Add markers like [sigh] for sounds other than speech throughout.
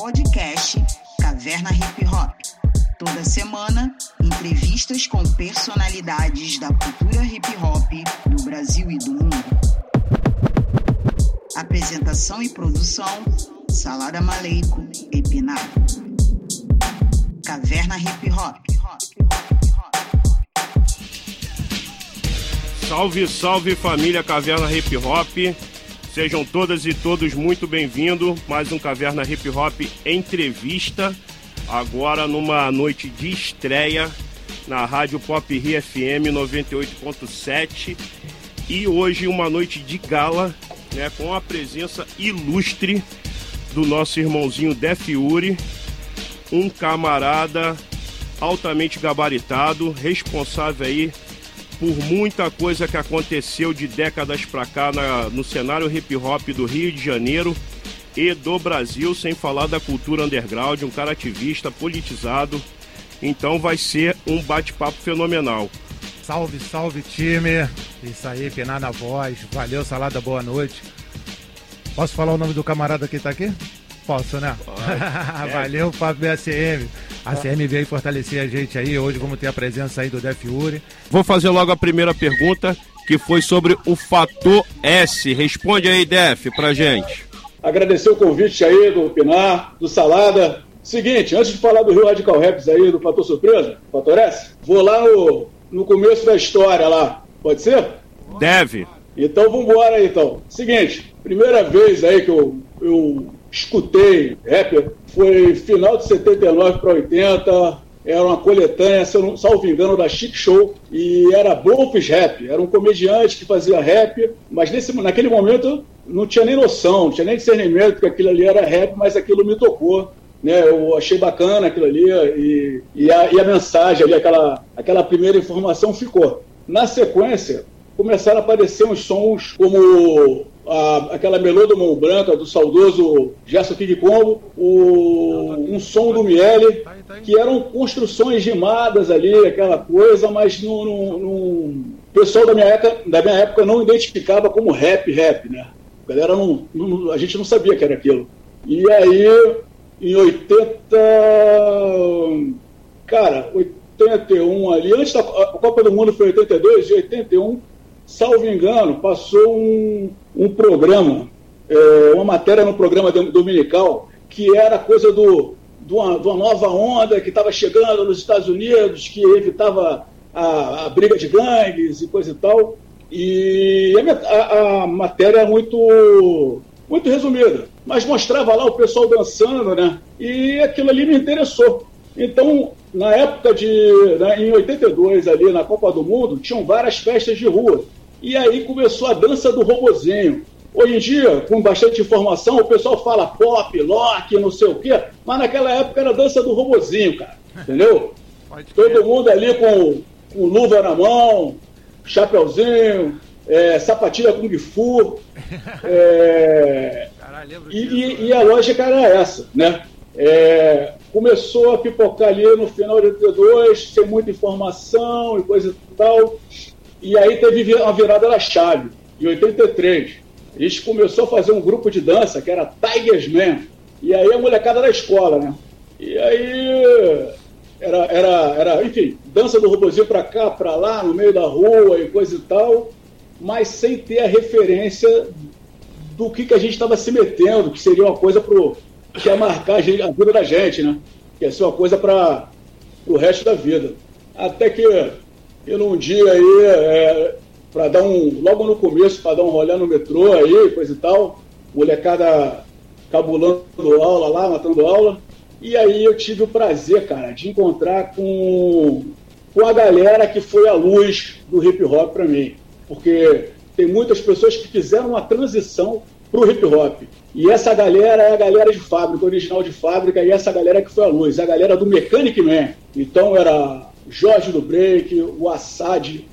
podcast Caverna Hip Hop. Toda semana, entrevistas com personalidades da cultura hip hop do Brasil e do mundo. Apresentação e produção: Salada Maleico e Pinar. Caverna Hip Hop. Salve, salve família Caverna Hip Hop. Sejam todas e todos muito bem-vindos. Mais um Caverna Hip Hop entrevista. Agora numa noite de estreia na Rádio Pop Rio FM 98.7 e hoje uma noite de gala, né, com a presença ilustre do nosso irmãozinho Def Uri, um camarada altamente gabaritado, responsável aí por muita coisa que aconteceu de décadas para cá na, no cenário hip hop do Rio de Janeiro e do Brasil, sem falar da cultura underground, um cara ativista, politizado. Então vai ser um bate-papo fenomenal. Salve, salve time! Isso aí, penar na voz. Valeu, salada, boa noite. Posso falar o nome do camarada que tá aqui? Posso, né? [laughs] Valeu, Fábio ACM. A CM veio fortalecer a gente aí. Hoje vamos ter a presença aí do Def Uri. Vou fazer logo a primeira pergunta, que foi sobre o fator S. Responde aí, Def, pra gente. Agradecer o convite aí do Pinar, do Salada. Seguinte, antes de falar do Rio Radical Raps aí, do fator surpresa, fator S, vou lá no, no começo da história lá. Pode ser? Deve. Então vamos embora aí, então. Seguinte, primeira vez aí que eu, eu escutei rap foi final de 79 para 80, era uma coletânea, se eu não, salvo engano, da Chic Show, e era Blofs Rap, era um comediante que fazia rap, mas nesse, naquele momento não tinha nem noção, não tinha nem discernimento que aquilo ali era rap, mas aquilo me tocou. Né, eu achei bacana aquilo ali e, e, a, e a mensagem ali, aquela, aquela primeira informação ficou. Na sequência, começaram a aparecer uns sons como a, aquela melô do Mão Branca, do saudoso Gerson King o, um som do Miele, que eram construções rimadas ali, aquela coisa, mas no, no, no, o pessoal da minha, época, da minha época não identificava como rap, rap, né? A galera não, não, a gente não sabia que era aquilo. E aí, em 80. Cara, 81 ali, antes da a Copa do Mundo foi 82, e 81 salvo engano, passou um, um programa, é, uma matéria no programa dominical, que era coisa do, de, uma, de uma nova onda que estava chegando nos Estados Unidos, que evitava a, a, briga de gangues e coisa e tal. E a, a, matéria é muito, muito resumida, mas mostrava lá o pessoal dançando, né? E aquilo ali me interessou. Então, na época de. Né, em 82, ali na Copa do Mundo, tinham várias festas de rua. E aí começou a dança do robozinho. Hoje em dia, com bastante informação, o pessoal fala pop, lock, não sei o quê, mas naquela época era dança do robozinho, cara. [laughs] Entendeu? Todo mundo ali com, com luva na mão, chapeuzinho, é, sapatilha Kung Fu. [laughs] É, e, e, e, a lógica era essa, né? É, começou a pipocar ali no final de 82, sem muita informação e coisa e tal. E aí teve uma virada da chave, em 83. A gente começou a fazer um grupo de dança que era Tigers Man. E aí a molecada da escola, né? E aí era, era, era enfim, dança do robozinho pra cá, pra lá, no meio da rua e coisa e tal, mas sem ter a referência do que, que a gente estava se metendo, que seria uma coisa pro, que ia marcar a, a vida da gente, né? Que ia ser uma coisa para o resto da vida. Até que e num dia aí, é, para dar um. Logo no começo, para dar um rolê no metrô aí, coisa e tal, molecada cabulando aula lá, matando aula. E aí eu tive o prazer, cara, de encontrar com, com a galera que foi a luz do hip hop para mim. Porque tem muitas pessoas que fizeram uma transição para o hip hop. E essa galera é a galera de fábrica, original de fábrica, e essa galera que foi a luz, a galera do Mechanic Man. Então era Jorge do Break, o Assad,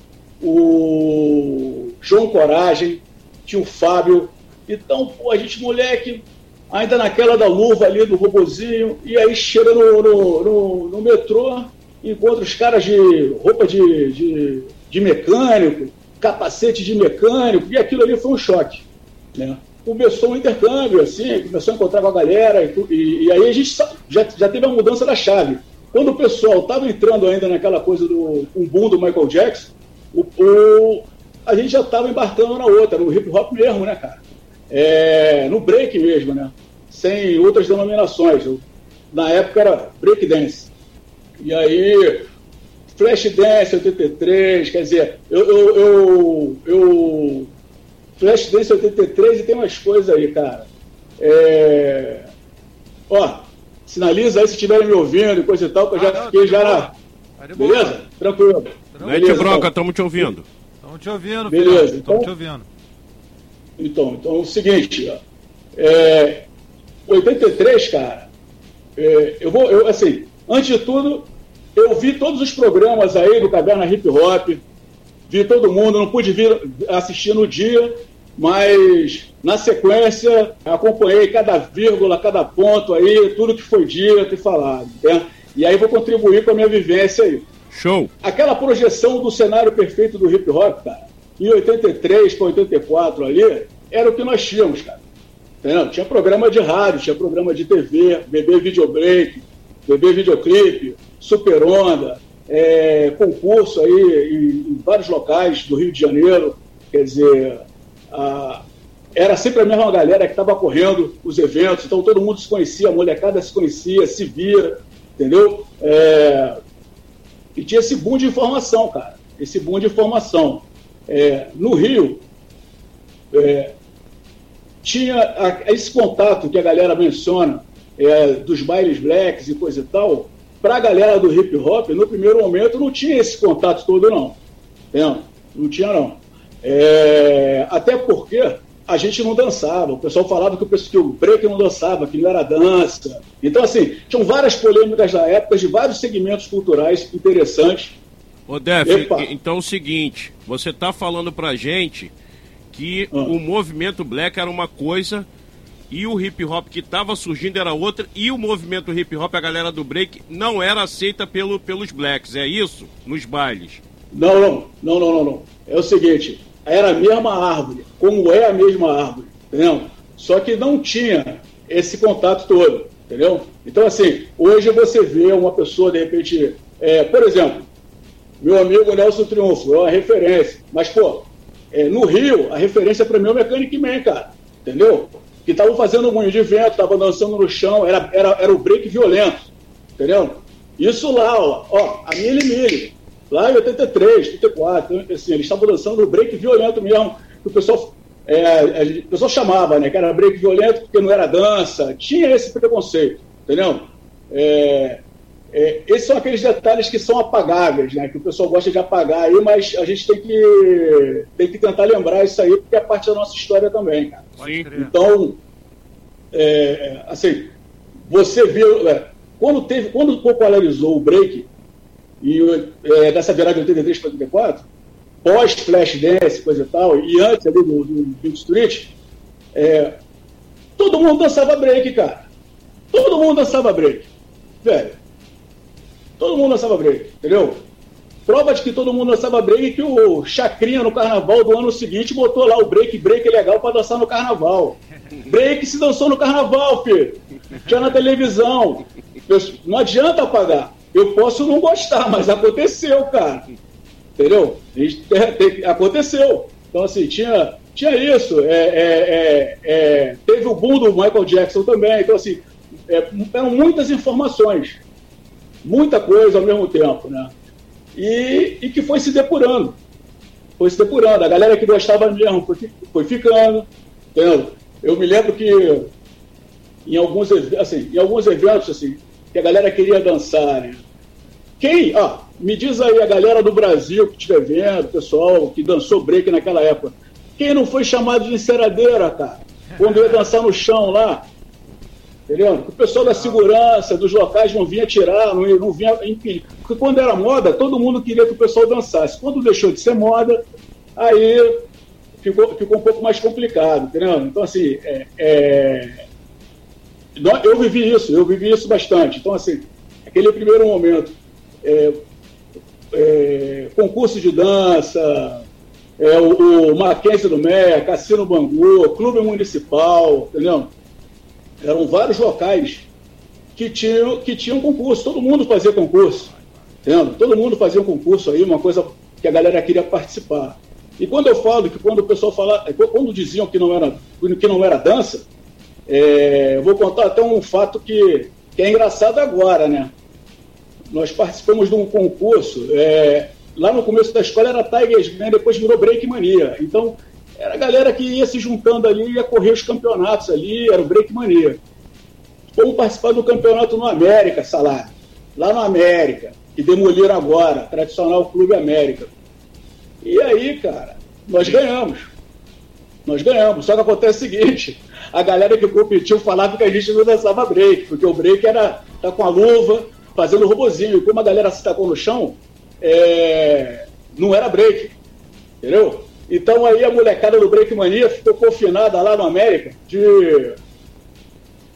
o João Coragem, tinha o Fábio. Então, pô, a gente, moleque, ainda naquela da luva ali do robozinho, e aí chega no, no, no, no metrô, encontra os caras de roupa de, de, de, mecânico, capacete de mecânico, e aquilo ali foi um choque. Né? começou um intercâmbio, assim, começou a encontrar com a galera, e, e, e aí a gente já, já teve a mudança da chave. Quando o pessoal estava entrando ainda naquela coisa do um boom do Michael Jackson, o, o a gente já estava embarcando na outra, no hip hop mesmo, né, cara? É, no break mesmo, né? Sem outras denominações. Na época era break dance. E aí, Flash Dance 83, quer dizer, eu, eu, eu, eu Flash Dance 83 e tem umas coisas aí, cara. É... Ó, sinaliza aí se estiverem me ouvindo e coisa e tal, que eu já ah, fiquei já na. Beleza? Tranquilo. Mete broca, estamos te ouvindo. Estamos te ouvindo, Beleza. Estamos então, te ouvindo. Então, então é o seguinte, ó, é, 83, cara, é, eu vou, eu, assim, antes de tudo, eu vi todos os programas aí do Caverna Hip Hop, vi todo mundo, não pude vir assistir no dia, mas na sequência acompanhei cada vírgula, cada ponto aí, tudo que foi dito e falado. Né? E aí vou contribuir com a minha vivência aí. Show! Aquela projeção do cenário perfeito do hip hop, cara, em 83 para 84 ali, era o que nós tínhamos, cara. Entendeu? Tinha programa de rádio, tinha programa de TV, bebê videobreak, bebê videoclipe, super onda, é, concurso aí em, em, vários locais do Rio de Janeiro. Quer dizer, a, era sempre a mesma galera que estava correndo os eventos, então todo mundo se conhecia, a molecada se conhecia, se via, entendeu? É, e tinha esse boom de informação, cara. Esse boom de informação. É, no Rio, é, tinha a, esse contato que a galera menciona é, dos bailes blacks e coisa e tal, para a galera do hip hop, no primeiro momento não tinha esse contato todo, não. Entendeu? Não tinha, não. É, até porque a gente não dançava. O pessoal falava que o, que o break não dançava, que não era dança. Então, assim, tinham várias polêmicas da época de vários segmentos culturais interessantes. Ô, Def, então é o seguinte, você está falando pra gente que ah. o movimento black era uma coisa e o hip hop que estava surgindo era outra, e o movimento hip hop, a galera do break, não era aceita pelo, pelos blacks, é isso? Nos bailes? Não, não, não, não, não, não. É o seguinte, era a mesma árvore, como é a mesma árvore, entendeu? Só que não tinha esse contato todo, entendeu? Então, assim, hoje você vê uma pessoa, de repente, é, por exemplo, meu amigo Nelson Triunfo, é uma referência, mas, pô, é, no Rio, a referência para mim é o Mechanic Man, cara, entendeu? que estavam fazendo um moinho de vento, estavam dançando no chão, era, era, era o break violento, entendeu? Isso lá, ó, ó a Mili Mili, lá em 83, 84, então, assim, eles estavam dançando no break violento mesmo, que o pessoal, é, o pessoal chamava, né, que era break violento porque não era dança, tinha esse preconceito, entendeu? É, é, esses são aqueles detalhes que são apagáveis, né? Que o pessoal gosta de apagar aí, mas a gente tem que, tem que tentar lembrar isso aí, porque é parte da nossa história também, cara. Sim. Então, é, assim, você viu. É, quando, teve, quando popularizou o break, e é, dessa virada de 83 para 84, pós Flash Dance, coisa e tal, e antes ali do, do Pink Street, é, todo mundo dançava break, cara. Todo mundo dançava break. Velho, Todo mundo dançava break, entendeu? Prova de que todo mundo dançava break que o Chacrinha no carnaval do ano seguinte botou lá o break, break legal para dançar no carnaval. Break se dançou no carnaval, filho. Tinha na televisão. Não adianta apagar. Eu posso não gostar, mas aconteceu, cara. Entendeu? Aconteceu. Então, assim, tinha, tinha isso. É, é, é, é, teve o boom do Michael Jackson também. Então, assim, é, eram muitas informações muita coisa ao mesmo tempo, né? E, e que foi se depurando. Foi se depurando. A galera que gostava mesmo foi, foi ficando. Entendeu? Eu me lembro que em alguns, assim, em alguns eventos assim, que a galera queria dançar, né? Quem, ah, me diz aí a galera do Brasil que estiver vendo, pessoal que dançou break naquela época, quem não foi chamado de enceradeira, cara? Quando ia dançar no chão lá, Entendeu? O pessoal da segurança, dos locais não vinha tirar, não, não vinha impedir. Porque quando era moda, todo mundo queria que o pessoal dançasse. Quando deixou de ser moda, aí ficou, ficou um pouco mais complicado, entendeu? Então, assim, é, é... eu vivi isso, eu vivi isso bastante. Então, assim, aquele primeiro momento, é, é, concurso de dança, é, o, o do Meia, Cassino Bangu, Clube Municipal, entendeu? Eram vários locais que tinham, que tinham concurso, todo mundo fazia concurso, entendeu? Todo mundo fazia um concurso aí, uma coisa que a galera queria participar. E quando eu falo que quando o pessoal fala, quando diziam que não era, que não era dança, é, eu vou contar até um fato que, que é engraçado agora, né? Nós participamos de um concurso, é, lá no começo da escola era Tigers né? depois virou Break Mania. Então, era a galera que ia se juntando ali, ia correr os campeonatos ali, era o Break Mania. Fomos participar do campeonato no América, Salário. Lá no América, que demoliram agora, tradicional Clube América. E aí, cara, nós ganhamos. Nós ganhamos. Só que acontece o seguinte: a galera que competiu falava que a gente não dançava break, porque o break era tá com a luva, fazendo robozinho. Como a galera se tacou no chão, é, não era break. Entendeu? Então aí a molecada do Break Mania ficou confinada lá no América de.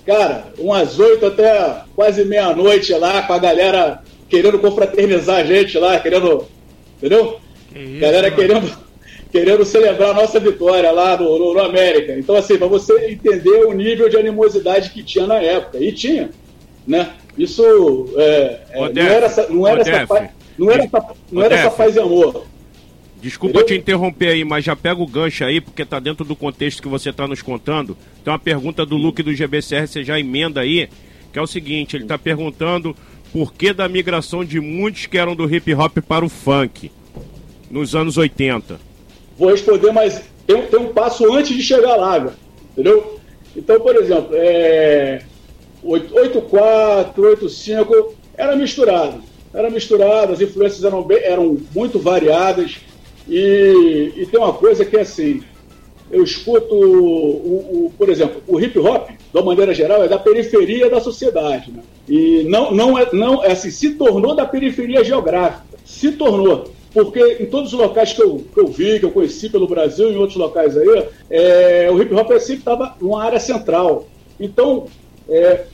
Cara, umas oito até quase meia-noite lá, com a galera querendo confraternizar a gente lá, querendo. Entendeu? Que isso, galera mano. querendo, querendo celebrar a nossa vitória lá no, no, no América. Então, assim, para você entender o nível de animosidade que tinha na época. E tinha, né? Isso é, é, não era, não era essa paz, não era essa, não era essa paz e amor. Desculpa Entendeu? te interromper aí, mas já pega o gancho aí, porque tá dentro do contexto que você está nos contando. Tem uma pergunta do Luke do GBCR, você já emenda aí, que é o seguinte, ele está perguntando por que da migração de muitos que eram do hip hop para o funk nos anos 80. Vou responder, mas tem, tem um passo antes de chegar lá, entendeu? Então, por exemplo, é, 84, 85, era misturado. Era misturado, as influências eram, bem, eram muito variadas. E, e, tem uma coisa que é assim, eu escuto, o, o, por exemplo, o hip hop, de uma maneira geral, é da periferia da sociedade. Né? E não, não, é, não é assim, se tornou da periferia geográfica. Se tornou. Porque em todos os locais que eu, que eu vi, que eu conheci pelo Brasil e em outros locais aí, é, o hip hop sempre estava numa área central. Então, é,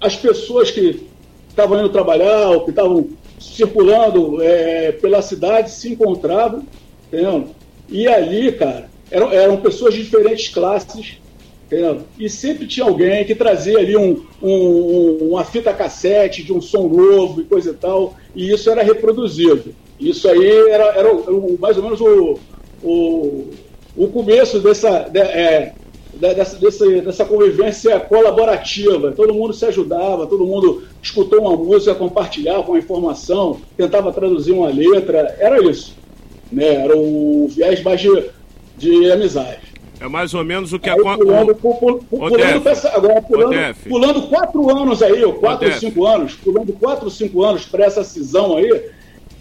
as pessoas que estavam indo trabalhar ou que estavam circulando é, pela cidade se encontravam, entendeu? E ali, cara, eram, eram pessoas de diferentes classes, entendeu? E sempre tinha alguém que trazia ali um, um, uma fita cassete de um som novo e coisa e tal, e isso era reproduzido. Isso aí era, era, mais ou menos o, o, o começo dessa, de, é, dessa, dessa, dessa convivência colaborativa. Todo mundo se ajudava, todo mundo escutou uma música, compartilhava uma informação, tentava traduzir uma letra. Era isso. Né? Era o viés mais de, de amizade. É mais ou menos o que aconteceu. Pulando, pulando, agora, pulando, pulando quatro anos aí, ou quatro ou cinco anos, pulando quatro ou cinco anos para essa cisão aí,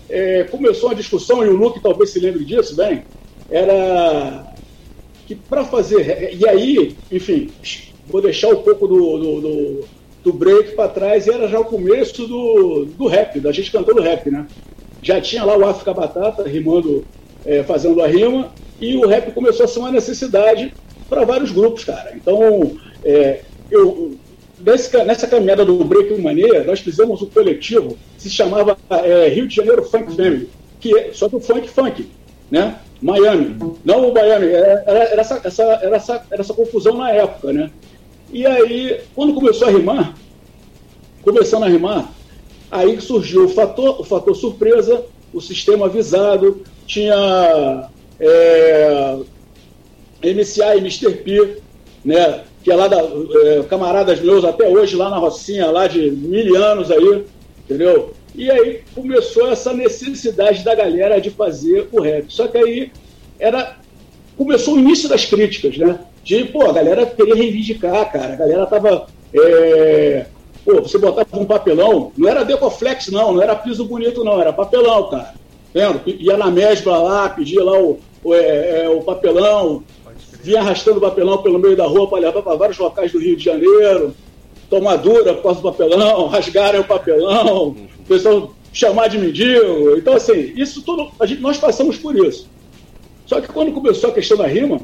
é, começou uma discussão, e o Luke talvez se lembre disso bem, era que para fazer. E aí, enfim, vou deixar um pouco do, do, do, do break para trás, e era já o começo do, do rap, da gente cantando rap, né? Já tinha lá o África Batata rimando, é, fazendo a rima, e o rap começou a ser uma necessidade para vários grupos, cara. Então, é, eu, nesse, nessa caminhada do Break Mania, nós fizemos um coletivo que se chamava é, Rio de Janeiro Funk Family, que é, só que o funk funk, né? Miami. Não o Miami, era, era, essa, essa, era, essa, era essa confusão na época, né? E aí, quando começou a rimar, começando a rimar, aí surgiu o fator, o fator surpresa, o sistema avisado, tinha é, MCA e Mr. P, né? Que é lá da é, camaradas meus até hoje lá na Rocinha, lá de mil anos aí, entendeu? E aí começou essa necessidade da galera de fazer o rap. Só que aí era começou o início das críticas, né? De, pô, a galera queria reivindicar, cara. A galera tava. É... Pô, você botava um papelão, não era Decoflex, não, não era piso bonito, não, era papelão, cara. Vendo? Ia na mesbla lá, pedia lá o, o, é, é, o papelão, vinha arrastando o papelão pelo meio da rua para levar para vários locais do Rio de Janeiro, tomar dura por causa do papelão, [laughs] rasgaram o papelão, o pessoal chamar de mendigo. Então, assim, isso tudo, a gente, nós passamos por isso. Só que quando começou a questão da rima,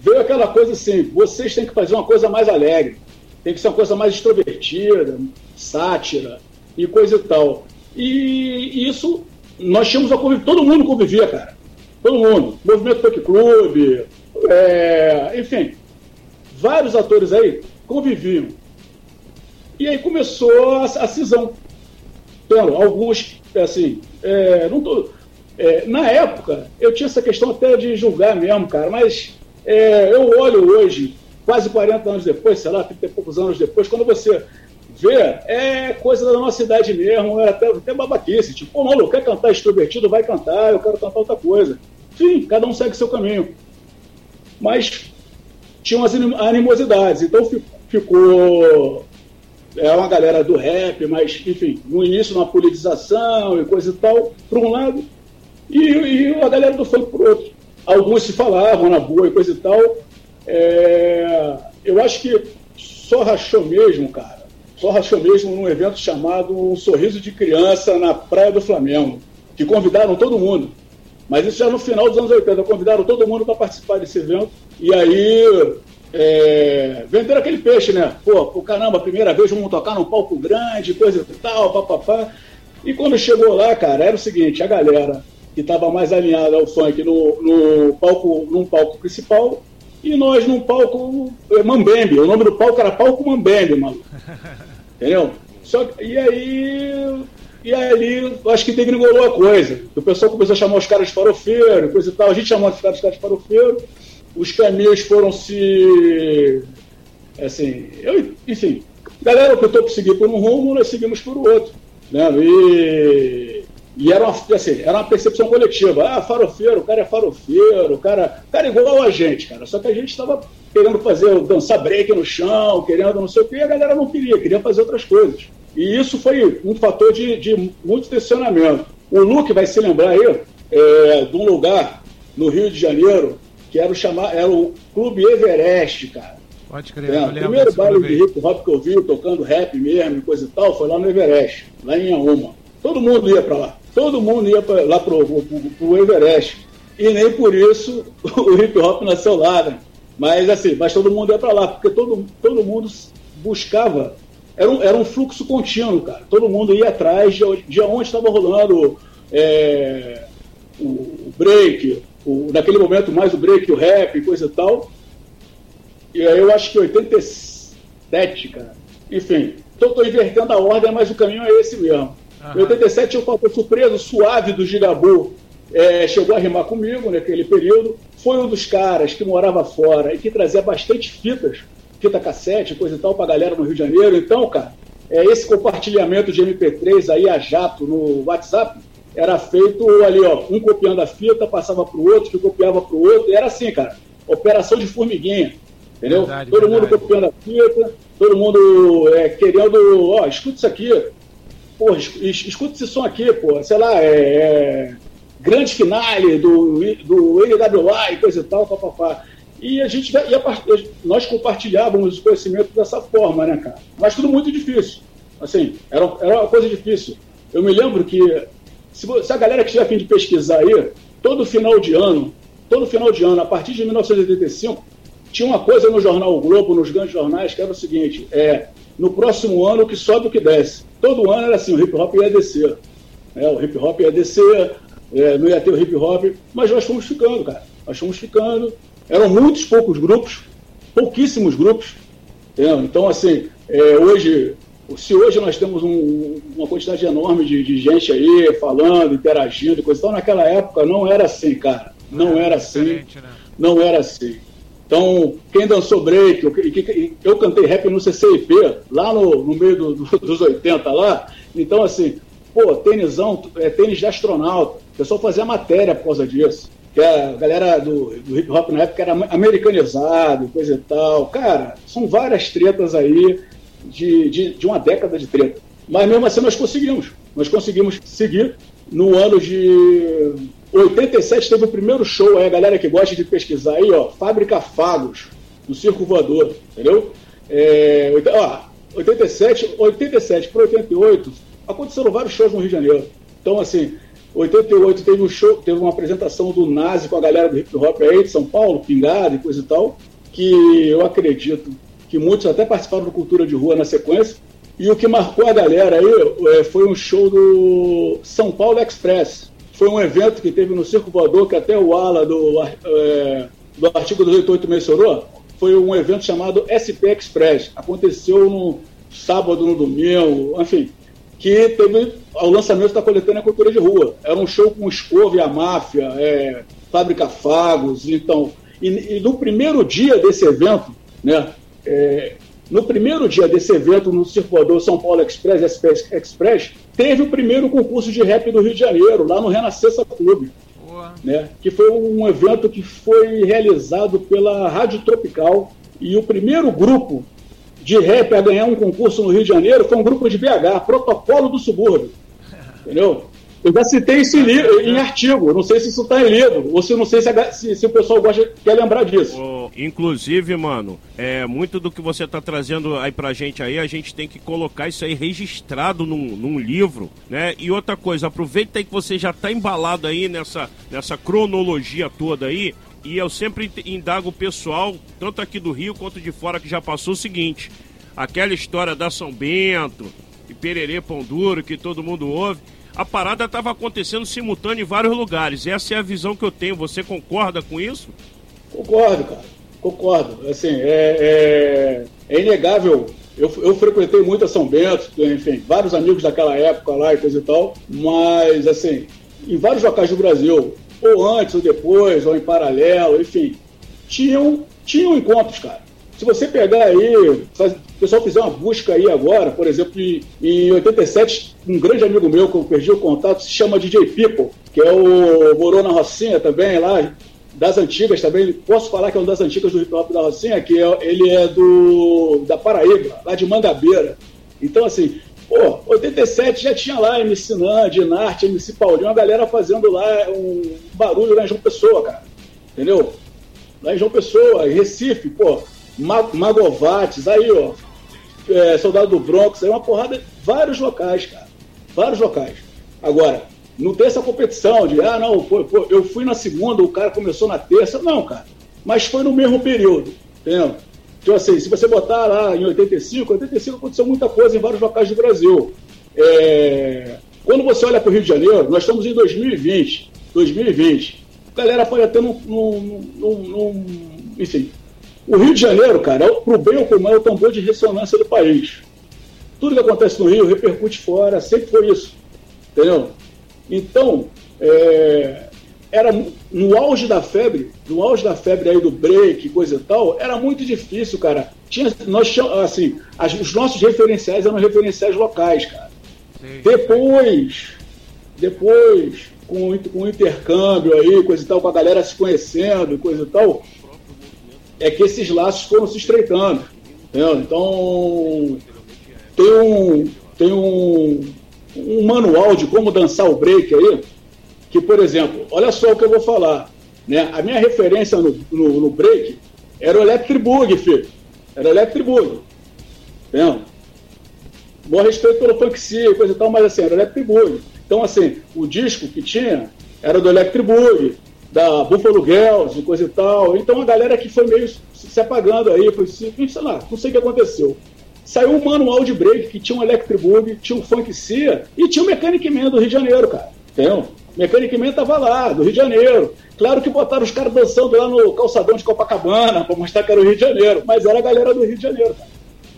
veio aquela coisa assim: vocês têm que fazer uma coisa mais alegre, tem que ser uma coisa mais extrovertida, sátira e coisa e tal. E, isso, nós tínhamos a conviver, todo mundo convivia, cara. Todo mundo. Movimento Punk Club, é, enfim, vários atores aí conviviam. E aí começou a, a cisão. Então, alguns, assim, é, não tô, é, na época, eu tinha essa questão até de julgar mesmo, cara, mas é, eu olho hoje, quase 40 anos depois, sei lá, 30 e poucos anos depois, quando você vê, é coisa da nossa idade mesmo, é até, até babaquice. Tipo, pô, maluco, quer cantar extrovertido? Vai cantar, eu quero cantar outra coisa. Enfim, cada um segue seu caminho. Mas tinha umas animosidades, então ficou é uma galera do rap, mas, enfim, no início uma politização e coisa e tal, por um lado, e, e a galera do funk por outro. Alguns se falavam na boa e coisa e tal. É, eu acho que só rachou mesmo, cara, só rachou mesmo num evento chamado Um Sorriso de Criança na Praia do Flamengo, que convidaram todo mundo. Mas isso já no final dos anos 80, convidaram todo mundo para participar desse evento. E aí é, venderam aquele peixe, né? Pô, pô, caramba, primeira vez vamos tocar num palco grande, coisa e tal, papapá. E quando chegou lá, cara, era o seguinte, a galera que estava mais alinhada ao funk no, no palco, num palco principal, e nós num palco é, Mambembe. O nome do palco era Palco Mambembe, maluco. [laughs] Entendeu? Só, e aí. E aí, acho que degringolou a coisa. O pessoal começou a chamar os caras de farofeiro, coisa e tal. A gente chamou os caras de farofeiro os caminhos foram se. Assim, eu, enfim, a galera optou por seguir por um rumo, nós seguimos por outro. Né? E, e era, uma, assim, era uma percepção coletiva. Ah, farofeiro, o cara é farofeiro, o cara, o cara é igual a gente, cara. Só que a gente estava querendo fazer, dançar break no chão, querendo não sei o quê, e a galera não queria, queria fazer outras coisas. E isso foi um fator de, de muito tensionamento. O Luke vai se lembrar aí é, de um lugar no Rio de Janeiro que era o, chamar, era o Clube Everest, cara. Pode crer, é, O primeiro baile de hip hop que eu vi, tocando rap mesmo e coisa e tal, foi lá no Everest, lá em Auma. Todo mundo ia para lá. Todo mundo ia pra, lá pro, pro, pro, Everest. E nem por isso [laughs] o hip hop nasceu lá, né? Mas assim, mas todo mundo ia para lá, porque todo, todo mundo buscava. Era um, era um fluxo contínuo, cara. Todo mundo ia atrás de, de onde estava rolando é, o break, o, naquele momento mais o break, o rap, coisa e tal. E aí eu acho que 87, cara. Enfim, então estou invertendo a ordem, mas o caminho é esse mesmo. Uhum. Em 87 eu fui surpreso, suave do Gigabu. É, chegou a rimar comigo naquele período. Foi um dos caras que morava fora e que trazia bastante fitas, fita cassete, coisa e tal, pra galera no Rio de Janeiro. Então, cara, é, esse compartilhamento de MP3 aí a jato no WhatsApp era feito ali, ó, um copiando a fita, passava para o outro, que copiava para o outro, era assim, cara, operação de formiguinha, entendeu? Verdade, todo verdade. mundo copiando a fita, todo mundo é, querendo, ó, escuta isso aqui, pô, escuta esse som aqui, pô, sei lá, é, é grande finale do, do NWA e coisa e tal, papapá. E a gente ia, nós compartilhávamos o conhecimento dessa forma, né, cara? Mas tudo muito difícil. Assim, era, era uma coisa difícil. Eu me lembro que se, se a galera que tiver fim de pesquisar aí, todo final de ano, todo final de ano, a partir de 1985, tinha uma coisa no jornal o Globo, nos grandes jornais, que era o seguinte: é, no próximo ano o que sobe o que desce. Todo ano era assim, o hip hop ia descer. É, o hip hop ia descer, é, não ia ter o hip hop, mas nós fomos ficando, cara. Nós fomos ficando. Eram muitos poucos grupos, pouquíssimos grupos. Entendeu? Então, assim, é, hoje se hoje nós temos um, uma quantidade enorme de, de, gente aí falando, interagindo, coisa então naquela época não era assim, cara. Não é, era assim. Né? Não era assim. Então, quem dançou break, eu, eu cantei rap no CCIP, lá no, no meio do, do, [laughs] dos 80 lá. Então, assim, pô, tênisão, é tênis de astronauta. O pessoal fazia matéria por causa disso. Que a galera do, do hip hop na época era americanizado, coisa e tal. Cara, são várias tretas aí de, de, de uma década de treta. Mas mesmo assim nós conseguimos. Nós conseguimos seguir. No ano de 87 teve o primeiro show, aí a galera que gosta de pesquisar aí, ó, Fábrica Fagos, no Circo Voador, entendeu? É, ó, 87, 87 para 88, aconteceram vários shows no Rio de Janeiro. Então, assim, 88 teve um show, teve uma apresentação do Nazi com a galera do hip hop aí de São Paulo, Pingado e coisa e tal, que eu acredito que muitos até participaram do Cultura de Rua na sequência. E o que marcou a galera aí é, foi um show do São Paulo Express. foi um evento que teve no Circo Voador, que até o Ala do, é, do artigo 288 mencionou, foi um evento chamado SP Express. Aconteceu no sábado, no domingo, enfim, que teve o lançamento da coletânea Cultura de Rua. Era um show com Escova e a Máfia, é, Fábrica Fagos, então... E, e, no primeiro dia desse evento, né, é, no primeiro dia desse evento no Circulador São Paulo Express, SPS Express, teve o primeiro concurso de rap do Rio de Janeiro, lá no Renascença Clube. Né, que foi um evento que foi realizado pela Rádio Tropical e o primeiro grupo de rap a ganhar um concurso no Rio de Janeiro foi um grupo de BH, Protocolo do Subúrbio. [laughs] Entendeu? Eu já citei isso em, em artigo, não sei se isso está em livro, ou se não sei se, se, se, o pessoal gosta, quer lembrar disso. Oh, inclusive, mano, é, muito do que você está trazendo aí pra gente aí, a gente tem que colocar isso aí registrado num, num livro, né? E outra coisa, aproveita aí que você já está embalado aí nessa, nessa cronologia toda aí, e eu sempre indago o pessoal, tanto aqui do Rio quanto de fora, que já passou o seguinte: aquela história da São Bento e Pererê Pão Duro, que todo mundo ouve a parada estava acontecendo simultâneo em vários lugares. Essa é a visão que eu tenho. Você concorda com isso? Concordo, cara. Concordo. Assim, é, é, é inegável. Eu, eu, frequentei muito a São Bento, enfim, vários amigos daquela época lá e coisa e tal, mas, assim, em vários locais do Brasil, ou antes ou depois, ou em paralelo, enfim, tinham, tinham encontros, cara. Se você pegar aí, o pessoal fizer uma busca aí agora, por exemplo, em 87, um grande amigo meu que eu perdi o contato se chama DJ People, que é o morou na Rocinha também, lá, das antigas também. Posso falar que é um das antigas do hip hop da Rocinha, que é, ele é do da Paraíba, lá de Mangabeira. Então, assim, pô, 87 já tinha lá MC Nan, Dinarte, MC Paulinho, uma galera fazendo lá um barulho lá em João Pessoa, cara. Entendeu? Lá em João Pessoa, em Recife, pô Magovates, aí, ó, é, Soldado do Bronx, aí uma porrada, vários locais, cara. Vários locais. Agora, não tem essa competição de, ah, não, pô, pô, eu fui na segunda, o cara começou na terça. Não, cara. Mas foi no mesmo período, entendeu? Então, assim, se você botar lá em 85, 85 aconteceu muita coisa em vários locais do Brasil. É... Quando você olha para o Rio de Janeiro, nós estamos em 2020. 2020. A galera pode até não. Enfim, o Rio de Janeiro, cara, é pro bem ou pro mal, é o tambor de ressonância do país. Tudo que acontece no Rio repercute fora, sempre foi isso. Entendeu? Então, é, era no auge da febre, no auge da febre aí do break, coisa e tal, era muito difícil, cara. Tinha, nós assim, as, os nossos referenciais eram referenciais locais, cara. Sim. Depois, depois, com, com o intercâmbio aí, coisa e tal, com a galera se conhecendo, coisa e tal, é que esses laços foram se estreitando. Entendeu? Então, tem um, tem um, um manual de como dançar o break aí, que, por exemplo, olha só o que eu vou falar. Né? A minha referência no, no, no break era o Electric Boogie, filho. Era o Electric Boogie. Entendeu? Bom respeito pelo Funk C, coisa e tal, mas assim, era o Electric Boogie. Então, assim, o disco que tinha era do Electric Boogie da Buffalo Girls e coisa e tal. Então a galera que foi meio se apagando aí, foi sei lá, não sei o que aconteceu. Saiu um manual de break que tinha um Electric Boogie, tinha um Funk Cia e tinha um Mechanic Man do Rio de Janeiro, cara. Entendeu? Mechanic Man tava lá, do Rio de Janeiro. Claro que botaram os caras dançando lá no calçadão de Copacabana para mostrar que era o Rio de Janeiro, mas era a galera do Rio de Janeiro, cara.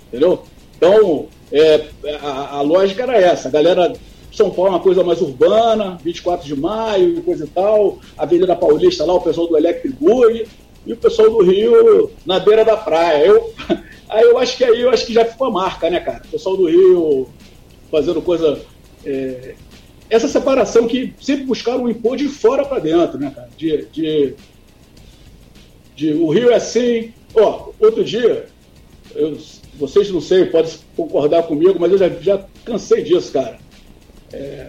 Entendeu? Então, é, a, a lógica era essa. A galera são Paulo é uma coisa mais urbana, 24 de maio coisa e tal, Avenida Paulista lá, o pessoal do Electric Bui, e o pessoal do Rio na beira da praia. Eu, [laughs] aí eu acho que aí eu acho que já ficou a marca, né, cara? O pessoal do Rio fazendo coisa. É, essa separação que sempre buscaram impor de fora para dentro, né, cara? De, de, de, o Rio é assim. Ó, outro dia, eu, vocês não sei, podem concordar comigo, mas eu já, já cansei disso, cara. É,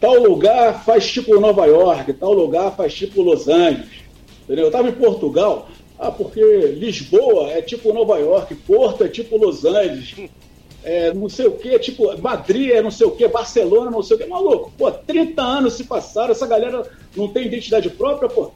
tal lugar faz tipo Nova York, tal lugar faz tipo Los Angeles. Entendeu? Eu estava em Portugal, ah, porque Lisboa é tipo Nova York, Porto é tipo Los Angeles, é, não sei o que, tipo, Madrid é não sei o que, Barcelona não sei o que. Maluco, pô, 30 anos se passaram, essa galera não tem identidade própria, pô.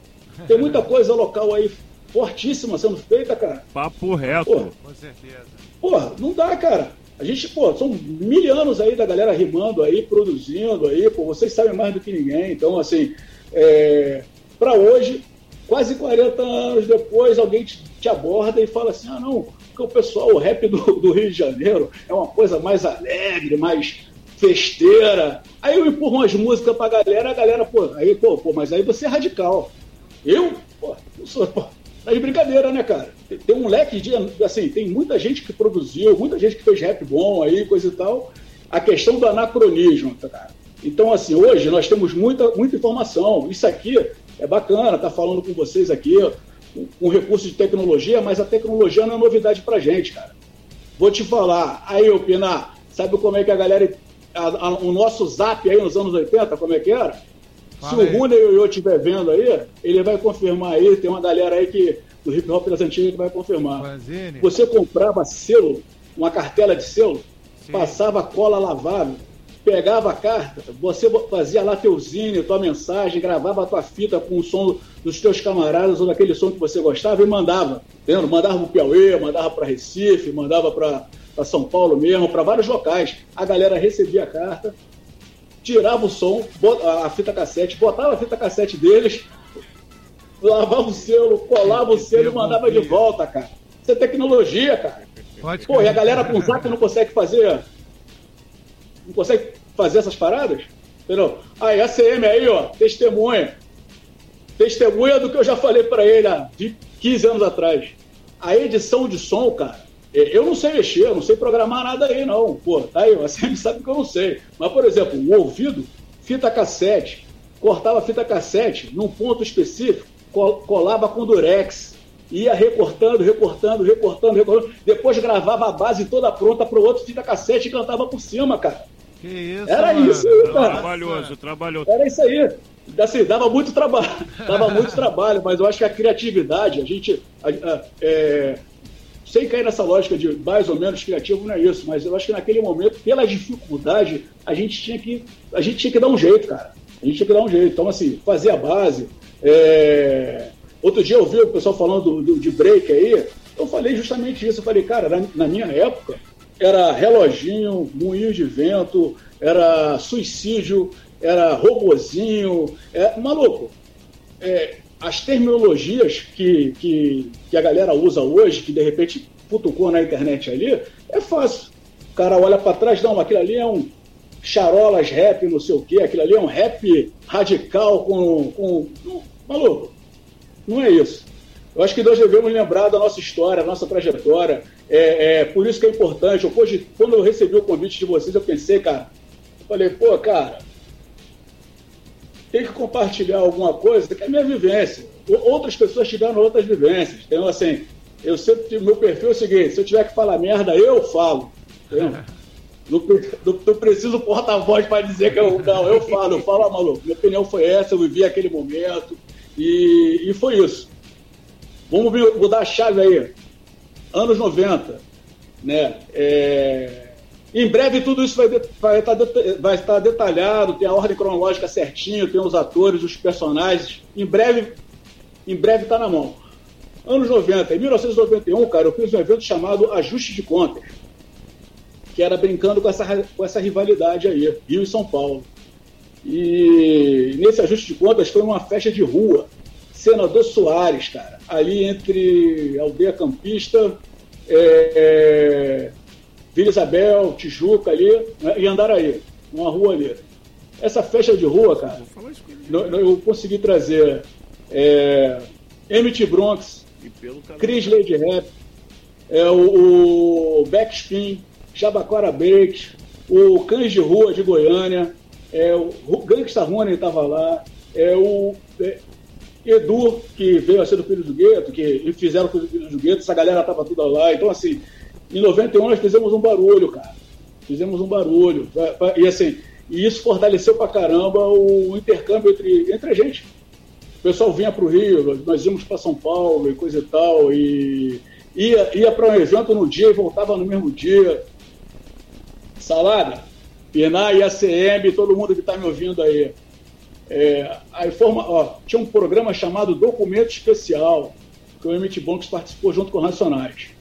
Tem muita coisa local aí fortíssima sendo feita, cara. Papo reto. Pô, Com certeza. Pô, não dá, cara. A gente, pô, são mil anos aí da galera rimando aí, produzindo aí, pô, vocês sabem mais do que ninguém. Então, assim, é, para hoje, quase 40 anos depois, alguém te, te, aborda e fala assim: ah, não, porque o pessoal, o rap do, do Rio de Janeiro é uma coisa mais alegre, mais festeira. Aí eu empurro umas músicas pra galera, a galera, pô, aí, pô, pô, mas aí você é radical. Eu, pô, não sou, pô, tá de brincadeira, né, cara? Tem, um leque de, assim, tem muita gente que produziu, muita gente que fez rap bom aí, coisa e tal. A questão do anacronismo, cara. Então, assim, hoje nós temos muita, muita informação. Isso aqui é bacana, tá falando com vocês aqui, com recurso de tecnologia, mas a tecnologia não é novidade pra gente, cara. Vou te falar, aí, Pina, sabe como é que a galera a, a, o nosso zap aí nos anos 80, como é que era? Fala Se aí. o Rune e eu estiver vendo aí, ele vai confirmar aí, tem uma galera aí que do hip hop das antigas que vai confirmar. Fanzine. Você comprava selo, uma cartela de selo, Sim. passava cola lavável, pegava a carta, você fazia lá teu zine, tua mensagem, gravava a tua fita com o som dos teus camaradas ou daquele som que você gostava e mandava. Entendeu? Mandava para o Piauí, mandava para Recife, mandava para São Paulo mesmo, para vários locais. A galera recebia a carta, tirava o som, a fita cassete, botava a fita cassete deles, lavava o selo, colava o selo e mandava de volta, cara. Isso é tecnologia, cara. Pode Pô, e a galera com zap não consegue fazer. Não consegue fazer essas paradas? Entendeu? Aí, a CM aí, ó, testemunha. Testemunha do que eu já falei para ele há 15 anos atrás. A edição de som, cara, eu não sei mexer, eu não sei programar nada aí, não. Pô, tá aí, [laughs] você sabe que eu não sei. Mas, por exemplo, o ouvido, fita cassete, cortava fita cassete num ponto específico, colava com durex, ia recortando, recortando, recortando, recortando. Depois gravava a base toda pronta para o outro fita cassete e cantava por cima, cara. Que isso, Era mano. isso aí, cara. Trabalhoso, trabalhoso. Era isso aí. Assim, dava muito trabalho, [laughs] dava muito trabalho, mas eu acho que a criatividade, a gente. A, a, é, sem cair nessa lógica de mais ou menos criativo, não é isso, mas eu acho que naquele momento, pela dificuldade, a gente tinha que, a gente tinha que dar um jeito, cara. A gente tinha que dar um jeito. Então, assim, fazer a base. É... Outro dia eu vi o pessoal falando do, do, de break aí, eu falei justamente isso. Eu falei, cara, na, na minha época, era reloginho, moinho de vento, era suicídio, era robozinho. É, maluco, é, as terminologias que, que, que a galera usa hoje, que de repente putucou na internet ali, é fácil. O cara olha para trás, não, aquilo ali é um charolas rap, não sei o quê, aquilo ali é um rap radical com. com não, maluco, não é isso. Eu acho que nós devemos lembrar da nossa história, da nossa trajetória. É, é, por isso que é importante. Hoje, quando eu recebi o convite de vocês, eu pensei, cara, eu falei, pô, cara, tem que compartilhar alguma coisa que é a minha vivência. Outras pessoas tiveram outras vivências. Então, assim, eu sempre, meu perfil é o seguinte: se eu tiver que falar merda, eu falo. [laughs] Não, não, não preciso porta-voz para dizer que eu não, eu falo, eu falo, ah, maluco, minha opinião foi essa, eu vivi aquele momento e, e foi isso. Vamos mudar a chave aí. Anos 90, né? É, em breve tudo isso vai, vai, estar, tá vai estar detalhado, tem a ordem cronológica certinho, tem os atores, os personagens. Em breve, em breve está na mão. Anos 90, em 1991, cara, eu fiz um evento chamado Ajuste de Contas, que era brincando com essa, com essa rivalidade aí, Rio e São Paulo. E nesse ajuste de contas foi uma festa de rua, Senador Soares, cara, ali entre Aldeia Campista, é, é, Vila Isabel, Tijuca ali né, e Andaraí, uma rua ali. Essa festa de rua, cara, eu consegui trazer é, Bronx, Chris Lady Rap, é, o, o Backspin, Jabaquara Breaks, o Cães de Rua de Goiânia, é, o Gangsta Rony estava lá, é, o é, Edu, que veio a ser do Filho do Gueto, que fizeram o Filho do Gueto, essa galera estava toda lá. Então, assim, em 91 nós fizemos um barulho, cara. Fizemos um barulho. E assim, e isso fortaleceu pra caramba o intercâmbio entre, entre a gente. O pessoal vinha para o Rio, nós íamos para São Paulo e coisa e tal, e ia, ia para um evento no dia e voltava no mesmo dia. Salada, Pinar e ACM, todo mundo que está me ouvindo aí. É, a informa, ó, tinha um programa chamado Documento Especial, que o Emmett Bonks participou junto com os Nacionais.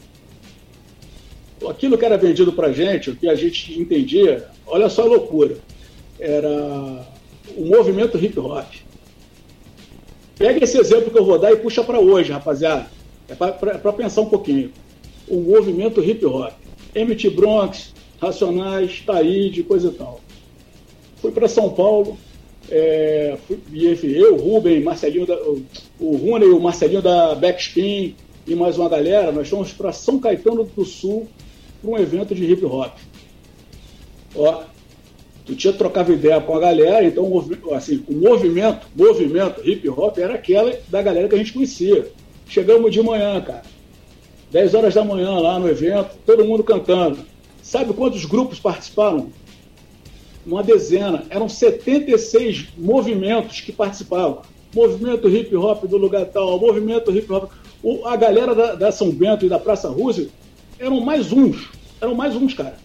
Aquilo que era vendido para gente, o que a gente entendia, olha só a loucura, era o movimento hip hop. Pega esse exemplo que eu vou dar e puxa para hoje, rapaziada. É para pensar um pouquinho. O movimento hip hop. MT Bronx, Racionais, Taíde, coisa e tal. Fui para São Paulo, é, fui, eu, Rubem, Marcelinho, da, o, Rune o Marcelinho da Backspin e mais uma galera, nós fomos para São Caetano do Sul para um evento de hip hop. Ó, tu tinha trocava ideia com a galera, então assim, o movimento, movimento hip hop era aquela da galera que a gente conhecia. Chegamos de manhã, cara. 10 horas da manhã lá no evento, todo mundo cantando. Sabe quantos grupos participaram? Uma dezena. Eram 76 movimentos que participavam. Movimento hip hop do lugar tal, movimento hip hop. O, a galera da, da São Bento e da Praça Rússia eram mais uns. Eram mais uns, cara.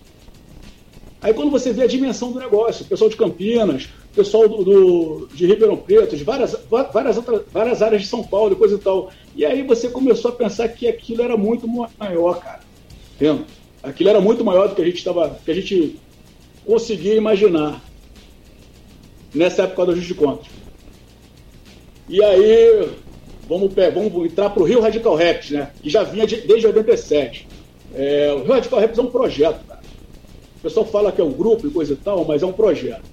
Aí quando você vê a dimensão do negócio, o pessoal de Campinas, o pessoal do, do, de Ribeirão Preto, de várias, várias, outras, várias áreas de São Paulo e coisa e tal. E aí você começou a pensar que aquilo era muito maior, cara. Entendeu? Aquilo era muito maior do que a gente estava. que a gente conseguia imaginar nessa época do ajuste de contas. E aí, vamos, vamos entrar para o Rio Radical Reps, né? Que já vinha de, desde 87. É, o Radical Reps é um projeto, cara. O pessoal fala que é um grupo e coisa e tal, mas é um projeto.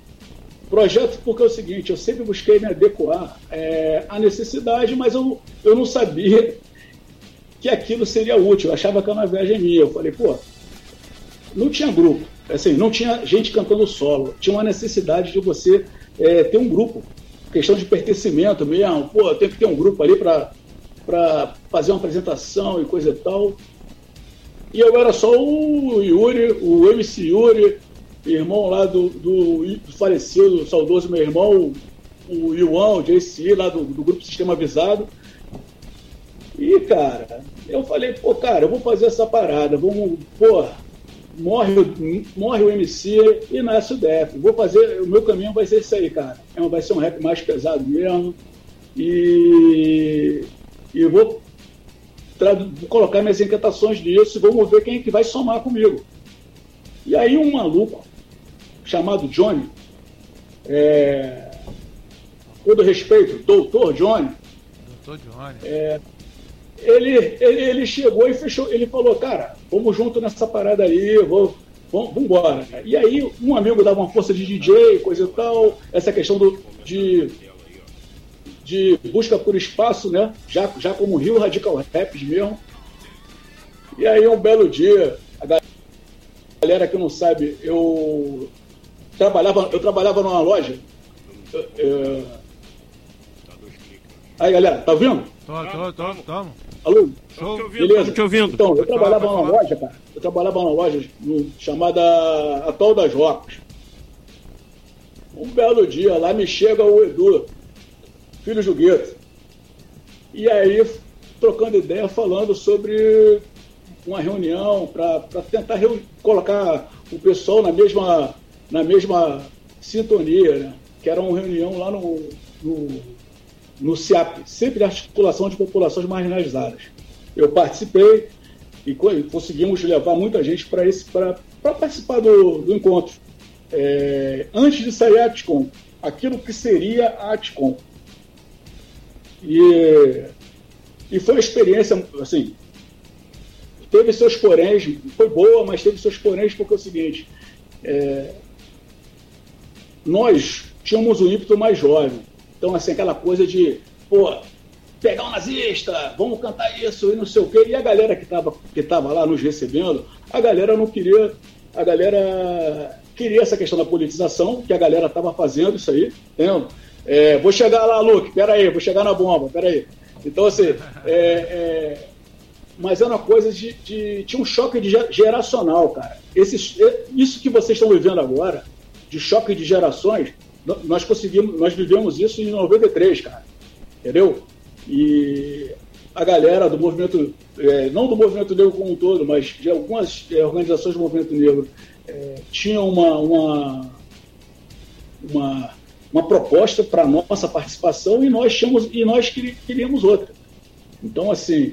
Projeto porque é o seguinte, eu sempre busquei me adequar é, à necessidade, mas eu, eu não sabia que aquilo seria útil. Eu achava que uma viagem minha. Eu falei, pô, não tinha grupo, assim, não tinha gente cantando solo. Tinha uma necessidade de você é, ter um grupo. Questão de pertencimento mesmo. Pô, tem que ter um grupo ali para fazer uma apresentação e coisa e tal. E eu era só o Yuri, o MC Yuri, irmão lá do, do, do falecido, saudoso meu irmão, o Yuan, o JC, lá do, do grupo Sistema Avisado. E, cara, eu falei, pô, cara, eu vou fazer essa parada, vamos, pô, morre, morre o MC e nasce o Def. Vou fazer, o meu caminho vai ser isso aí, cara. É vai ser um rap mais pesado mesmo. E, e vou vou colocar minhas inquietações nisso e vamos ver quem é que vai somar comigo. E aí um maluco chamado Johnny, é, todo respeito, doutor Johnny, doutor Johnny. É, ele, ele, ele chegou e fechou, ele falou, cara, vamos junto nessa parada aí, vou, vamos, vamos embora. E aí um amigo dava uma força de DJ, coisa e tal, essa questão do, de de busca por espaço, né? Já, já como Rio Radical Raps mesmo. E aí um belo dia, a galera que não sabe, eu trabalhava, eu trabalhava numa loja. É... Aí galera, tá ouvindo? Tô, tô, tô, tô. Alô? Tô Beleza? Te ouvindo. Então, eu trabalhava numa loja, cara. Eu trabalhava numa loja chamada Atual das Rocas. Um belo dia lá me chega o Edu, filho Juguete. E aí, trocando ideia, falando sobre uma reunião para tentar colocar o pessoal na mesma, na mesma sintonia, né? que era uma reunião lá no, no, no CIAP, sempre articulação de populações marginalizadas. Eu participei e conseguimos levar muita gente para participar do, do encontro. É, antes de sair a Atcom, aquilo que seria a Atcom. E, e foi uma experiência, assim, teve seus poréns, foi boa, mas teve seus poréns porque é o seguinte, é, nós tínhamos um ímpeto mais jovem. Então, assim, aquela coisa de, pô, pegar um nazista, vamos cantar isso e não sei o quê. E a galera que estava que tava lá nos recebendo, a galera não queria, a galera queria essa questão da politização, que a galera estava fazendo isso aí, entendeu? É, vou chegar lá, Luke, peraí, vou chegar na bomba, peraí. Então, assim, é, é, mas é uma coisa de, de. Tinha um choque de geracional, cara. Esse, é, isso que vocês estão vivendo agora, de choque de gerações, nós conseguimos, nós vivemos isso em 93, cara. Entendeu? E a galera do movimento, é, não do movimento negro como um todo, mas de algumas é, organizações do movimento negro, tinham uma, uma, uma uma proposta para nossa participação e nós tínhamos, e nós queríamos outra. Então, assim,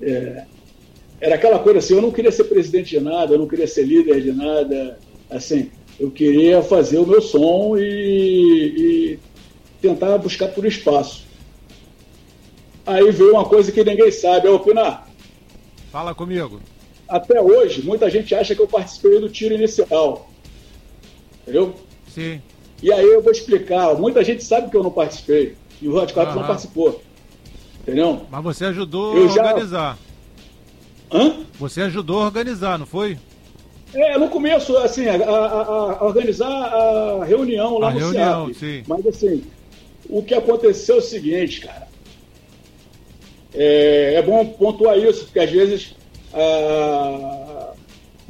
é, era aquela coisa assim, eu não queria ser presidente de nada, eu não queria ser líder de nada, assim, eu queria fazer o meu som e, e tentar buscar por espaço. Aí veio uma coisa que ninguém sabe, é opinar. Fala comigo. Até hoje, muita gente acha que eu participei do tiro inicial. Entendeu? Sim. E aí eu vou explicar. Muita gente sabe que eu não participei. E o Rod Clark não participou. Entendeu? Mas você ajudou eu a já... organizar. Hã? Você ajudou a organizar, não foi? É, no começo, assim, a, a, a organizar a reunião lá a no reunião. Sim. Mas assim, o que aconteceu é o seguinte, cara. É, é bom pontuar isso, porque às vezes ah,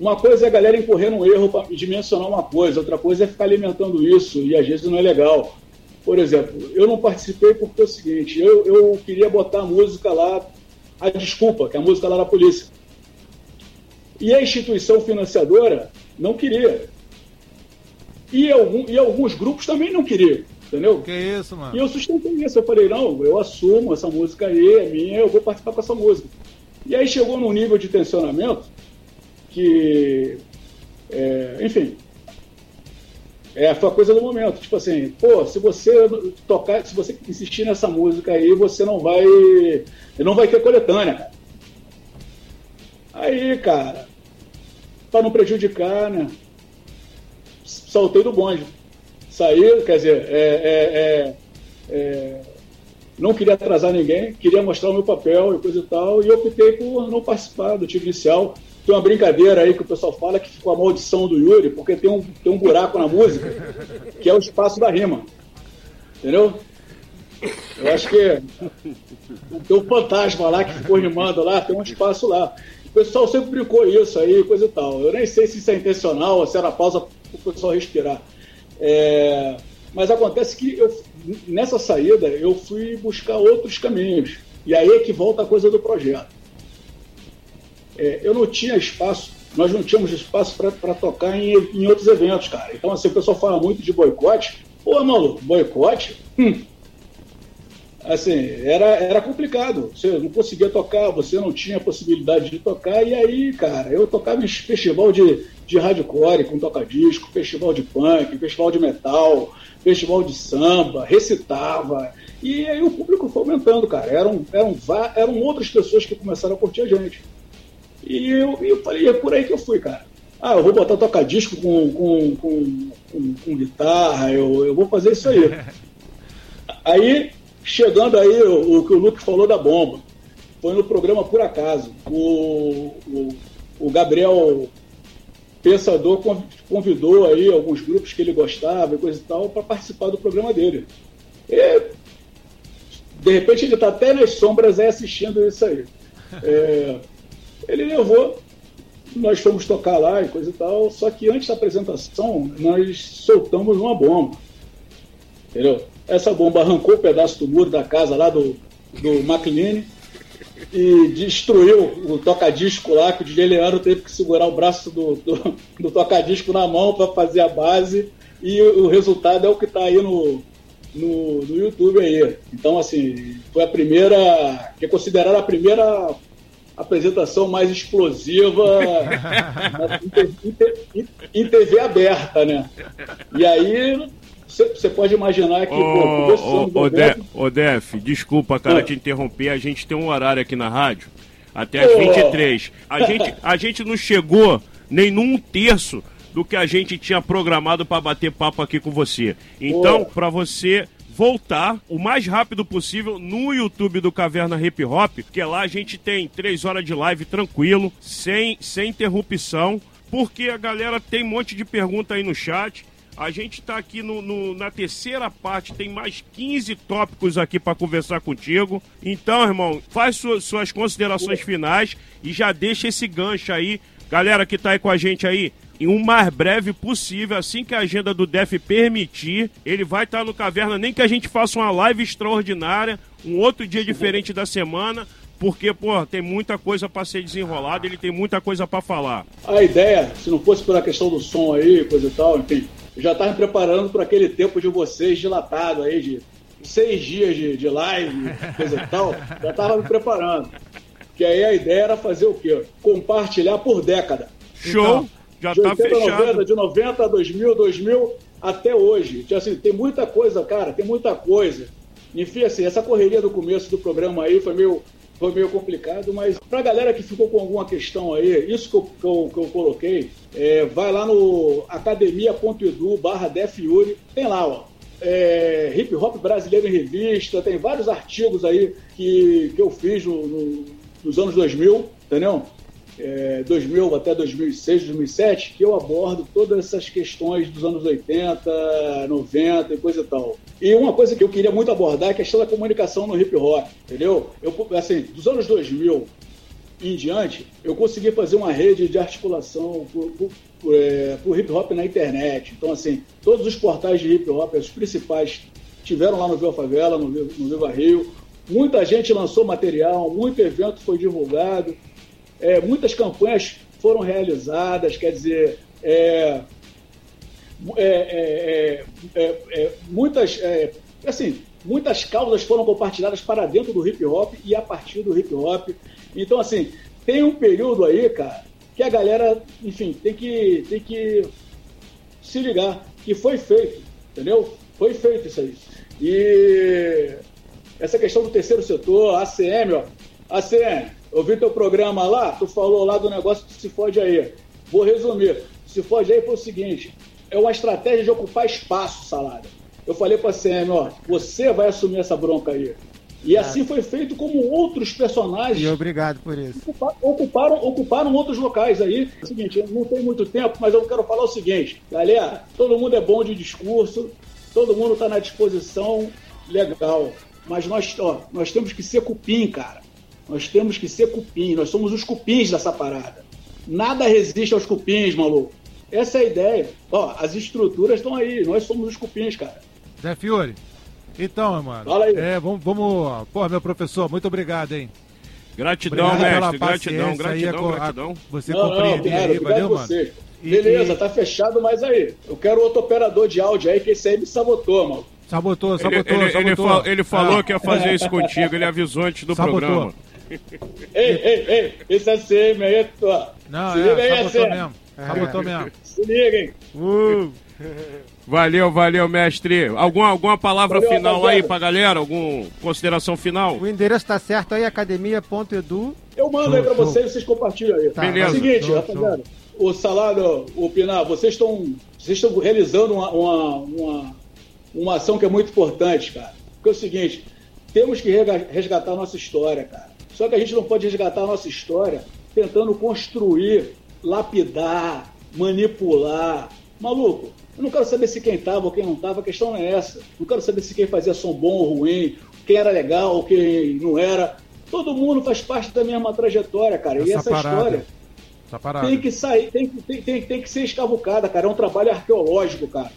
uma coisa é a galera incorrer num erro para dimensionar uma coisa, outra coisa é ficar alimentando isso, e às vezes não é legal. Por exemplo, eu não participei porque é o seguinte, eu, eu queria botar a música lá, a desculpa, que a música lá da polícia. E a instituição financiadora não queria. E, algum, e alguns grupos também não queriam, entendeu? Que isso, mano? E eu sustentei isso. Eu falei, não, eu assumo essa música aí, é minha, eu vou participar com essa música. E aí chegou num nível de tensionamento que, é, enfim, é, a coisa do momento. Tipo assim, pô, se você tocar, se você insistir nessa música aí, você não vai. Não vai ter coletânea. Aí, cara, para não prejudicar, né? Saltei do bonde. Saí, quer dizer, é, é, é, é, não queria atrasar ninguém, queria mostrar o meu papel e coisa e tal, e optei por não participar do time inicial. Tem uma brincadeira aí que o pessoal fala que ficou a maldição do Yuri, porque tem um, tem um buraco na música, que é o espaço da rima. Entendeu? Eu acho que tem um fantasma lá que ficou rimando lá, tem um espaço lá. O pessoal sempre brincou isso aí, coisa e tal. Eu nem sei se isso é intencional ou se era pausa para o pessoal respirar. É, mas acontece que eu, nessa saída eu fui buscar outros caminhos. E aí é que volta a coisa do projeto é, eu não tinha espaço, nós não tínhamos espaço para tocar em, em, outros eventos, cara. Então, assim, o pessoal fala muito de boicote. Pô, maluco, boicote? Hum. Assim, era, era complicado. Você não conseguia tocar, você não tinha possibilidade de tocar. E aí, cara, eu tocava em festival de, de hardcore com toca-disco, festival de punk, festival de metal, festival de samba, recitava. E aí o público foi aumentando, cara. Eram, eram, eram outras pessoas que começaram a curtir a gente. E eu, eu falei, é por aí que eu fui, cara. Ah, eu vou botar tocar disco com, com, com, com, com guitarra, eu, eu vou fazer isso aí. [laughs] aí, chegando aí, o, o que o Luke falou da bomba, foi no programa Por Acaso. O, o, o Gabriel Pensador convidou aí alguns grupos que ele gostava e coisa e tal para participar do programa dele. E, de repente ele está até nas sombras aí assistindo isso aí. [laughs] É, ele levou, nós fomos tocar lá e coisa e tal, só que antes da apresentação nós soltamos uma bomba. Entendeu? Essa bomba arrancou um pedaço do muro da casa lá do, do McLean e destruiu o tocadisco lá, que o DJ Leandro teve que segurar o braço do, do, do tocadisco na mão para fazer a base, e o, o resultado é o que está aí no, no, no, YouTube aí. Então, assim, foi a primeira, que é considerada a primeira apresentação mais explosiva em, em, TV aberta, né? E aí você pode imaginar que. Ô, ô, Def, desculpa, cara, é. te interromper. A gente tem um horário aqui na rádio até as 23. A [laughs] gente, a gente não chegou nem num terço do que a gente tinha programado para bater papo aqui com você. Então, para você voltar o mais rápido possível no YouTube do Caverna Hip Hop, que lá a gente tem três horas de live tranquilo, sem, sem interrupção, porque a galera tem um monte de pergunta aí no chat. A gente está aqui no, no, na terceira parte, tem mais 15 tópicos aqui para conversar contigo. Então, irmão, faz suas, suas considerações finais e já deixa esse gancho aí. Galera que está aí com a gente aí, em um mais breve possível, assim que a agenda do DEF permitir. Ele vai estar no Caverna, nem que a gente faça uma live extraordinária, um outro dia diferente da semana, porque, pô, tem muita coisa para ser desenrolada, ele tem muita coisa para falar. A ideia, se não fosse pela questão do som aí, coisa e tal, enfim, já estava me preparando para aquele tempo de vocês dilatado aí, de seis dias de, de live, coisa e tal, já estava me preparando. Que aí a ideia era fazer o quê? Compartilhar por década. Show! Então, já tá 80, fechado. 90, de 90 a 2000, 2000 até hoje. Então, assim, tem muita coisa, cara, tem muita coisa. Enfim, assim, essa correria do começo do programa aí foi meio, foi meio complicado, mas pra galera que ficou com alguma questão aí, isso que eu, que eu, que eu coloquei, é, vai lá no academia.edu barra Defiuri, tem lá, ó, é, hip hop brasileiro em revista, tem vários artigos aí que, que eu fiz no, no, nos anos 2000, entendeu? É, 2000 até 2006, 2007, que eu abordo todas essas questões dos anos 80, 90 e coisa e tal. E uma coisa que eu queria muito abordar é a questão da comunicação no hip hop, entendeu? Eu, assim, dos anos 2000 em diante, eu consegui fazer uma rede de articulação é, o hip hop na internet. Então, assim, todos os portais de hip hop, os principais, tiveram lá no Viva Favela, no, no Viva Rio. Muita gente lançou material, muito evento foi divulgado, é, muitas campanhas foram realizadas, quer dizer, é, é, é, é muitas, assim, muitas causas foram compartilhadas para dentro do hip hop e a partir do hip hop. Então, assim, tem um período aí, cara, que a galera, enfim, tem que, tem que se ligar que foi feito, entendeu? Foi feito isso aí. E essa questão do terceiro setor, ACM, ó. ACM, eu vi teu programa lá, tu falou lá do negócio que se fode aí. Vou resumir. Se fode aí foi o seguinte: é uma estratégia de ocupar espaço, salada. Eu falei para a ACM, ó, você vai assumir essa bronca aí. E assim foi feito como outros personagens. E obrigado por isso. Ocuparam, ocuparam outros locais aí. É o seguinte, não tem muito tempo, mas eu quero falar o seguinte, galera, todo mundo é bom de discurso, todo mundo está na disposição, legal. Mas nós, ó, nós temos que ser cupim, cara. Nós temos que ser cupim, nós somos os cupins dessa parada. Nada resiste aos cupins, maluco. Essa é a ideia. Ó, as estruturas estão aí, nós somos os cupins, cara. Zé Fiore, então, mano. Fala aí. É, vamos, vamos. Pô, meu professor, muito obrigado, hein? Gratidão, obrigado mestre. Gratidão, gratidão, a, gratidão. Você não, compreender aí, valeu, mano? E, Beleza, e... tá fechado, mas aí. Eu quero outro operador de áudio aí, que esse aí me sabotou, mano. Sabotou, sabotou, ele, ele, sabotou. Ele, ele falou ah. que ia fazer isso contigo, ele avisou antes do sabotou. programa. Ei, ei, ei, esse ACM aí é tua. Não, Se é, liga aí, sabotou mesmo. Sabotou mesmo. Se liguem. Uh. Valeu, valeu, mestre. Alguma, alguma palavra valeu, final rapaziada. aí pra galera? Alguma consideração final? O endereço tá certo aí, academia.edu. Eu mando show, aí pra show. vocês, vocês compartilham aí. Tá, Beleza. É o seguinte, show, rapaziada, o salário, o Pinar, vocês estão vocês estão realizando uma, uma, uma, uma ação que é muito importante, cara. Porque é o seguinte, temos que resgatar a nossa história, cara. Só que a gente não pode resgatar a nossa história tentando construir, lapidar, manipular. Maluco, eu não quero saber se quem estava ou quem não estava, a questão não é essa. Não quero saber se quem fazia som bom ou ruim, quem era legal ou quem não era. Todo mundo faz parte da mesma trajetória, cara. Essa e essa parada. história tem que sair, tem, tem, tem, tem que ser escavucada, cara. É um trabalho arqueológico, cara.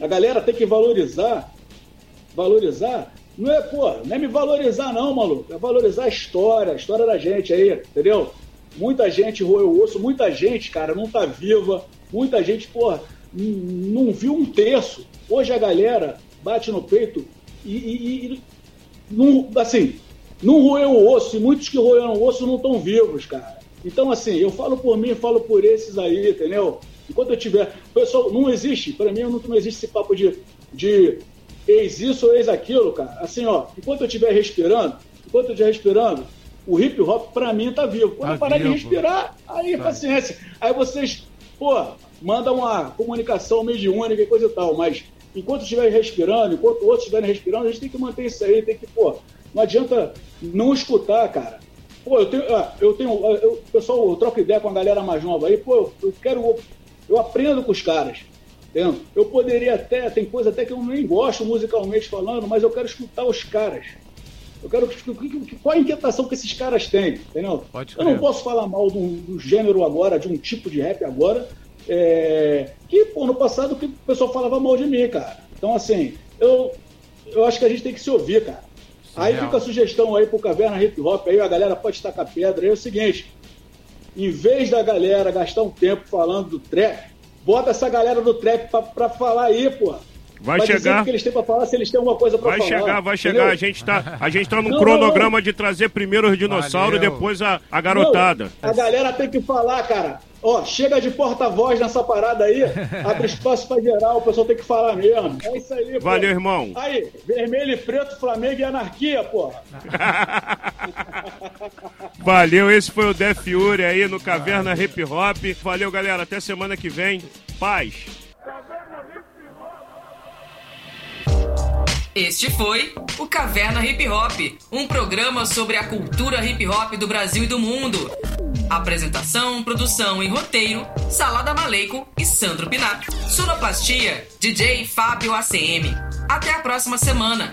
A galera tem que valorizar, valorizar. Não é, pô, não é me valorizar, não, maluco. É valorizar a história, a história da gente aí, entendeu? Muita gente roeu o osso, muita gente, cara, não tá viva. Muita gente, porra, não viu um terço. Hoje a galera bate no peito e, e, e não, assim, não roeu o osso, e muitos que roeram o osso não estão vivos, cara. Então, assim, eu falo por mim, falo por esses aí, entendeu? Enquanto eu tiver. Pessoal, não existe, para mim não, não existe esse papo de, de ex isso ou ex aquilo, cara. Assim, ó, enquanto eu estiver respirando, enquanto eu estiver respirando, o hip hop para mim tá vivo. Quando tá eu parar vivo. de respirar, aí tá. paciência. Aí vocês, pô, manda uma comunicação mediúnica e coisa e tal, mas enquanto estiver respirando, enquanto outros estiverem respirando, a gente tem que manter isso aí, tem que, pô, não adianta não escutar, cara. Pô, eu tenho, ah, eu tenho, eu, pessoal, eu troco ideia com a galera mais nova aí, pô, eu quero, eu aprendo com os caras, Eu poderia até, tem coisa até que eu nem gosto musicalmente falando, mas eu quero escutar os caras. Eu quero qual a inquietação que esses caras têm, entendeu? Pode eu não posso falar mal do, do gênero agora, de um tipo de rap agora, é, que, pô, no passado que o pessoal falava mal de mim, cara. Então, assim, eu, eu acho que a gente tem que se ouvir, cara. Sim, aí fica a sugestão aí pro Caverna Hip Hop, aí a galera pode tacar pedra. Aí é o seguinte, em vez da galera gastar um tempo falando do trap, bota essa galera do trap pra, pra falar aí, pô. Vai chegar. o que eles têm para falar, se eles têm alguma coisa para Vai falar. chegar, vai chegar. entendeu? A gente tá, a gente tá num Não, cronograma de trazer primeiro os dinossauros e depois a, a garotada. Não, a galera tem que falar, cara. Ó, chega de porta-voz nessa parada aí, [laughs] abre espaço pra geral, o pessoal tem que falar mesmo. É isso aí, pô. Valeu, irmão. Aí, vermelho e preto, Flamengo e anarquia, porra. [laughs] Valeu, esse foi o Def Fury aí no Caverna Hip Hop. Valeu, galera. Até semana que vem. Paz. Este foi o Caverna Hip Hop, um programa sobre a cultura hip hop do Brasil e do mundo. Apresentação, produção e roteiro: Salada Maleico e Sandro Pinato. Sonoplastia: DJ Fábio ACM. Até a próxima semana.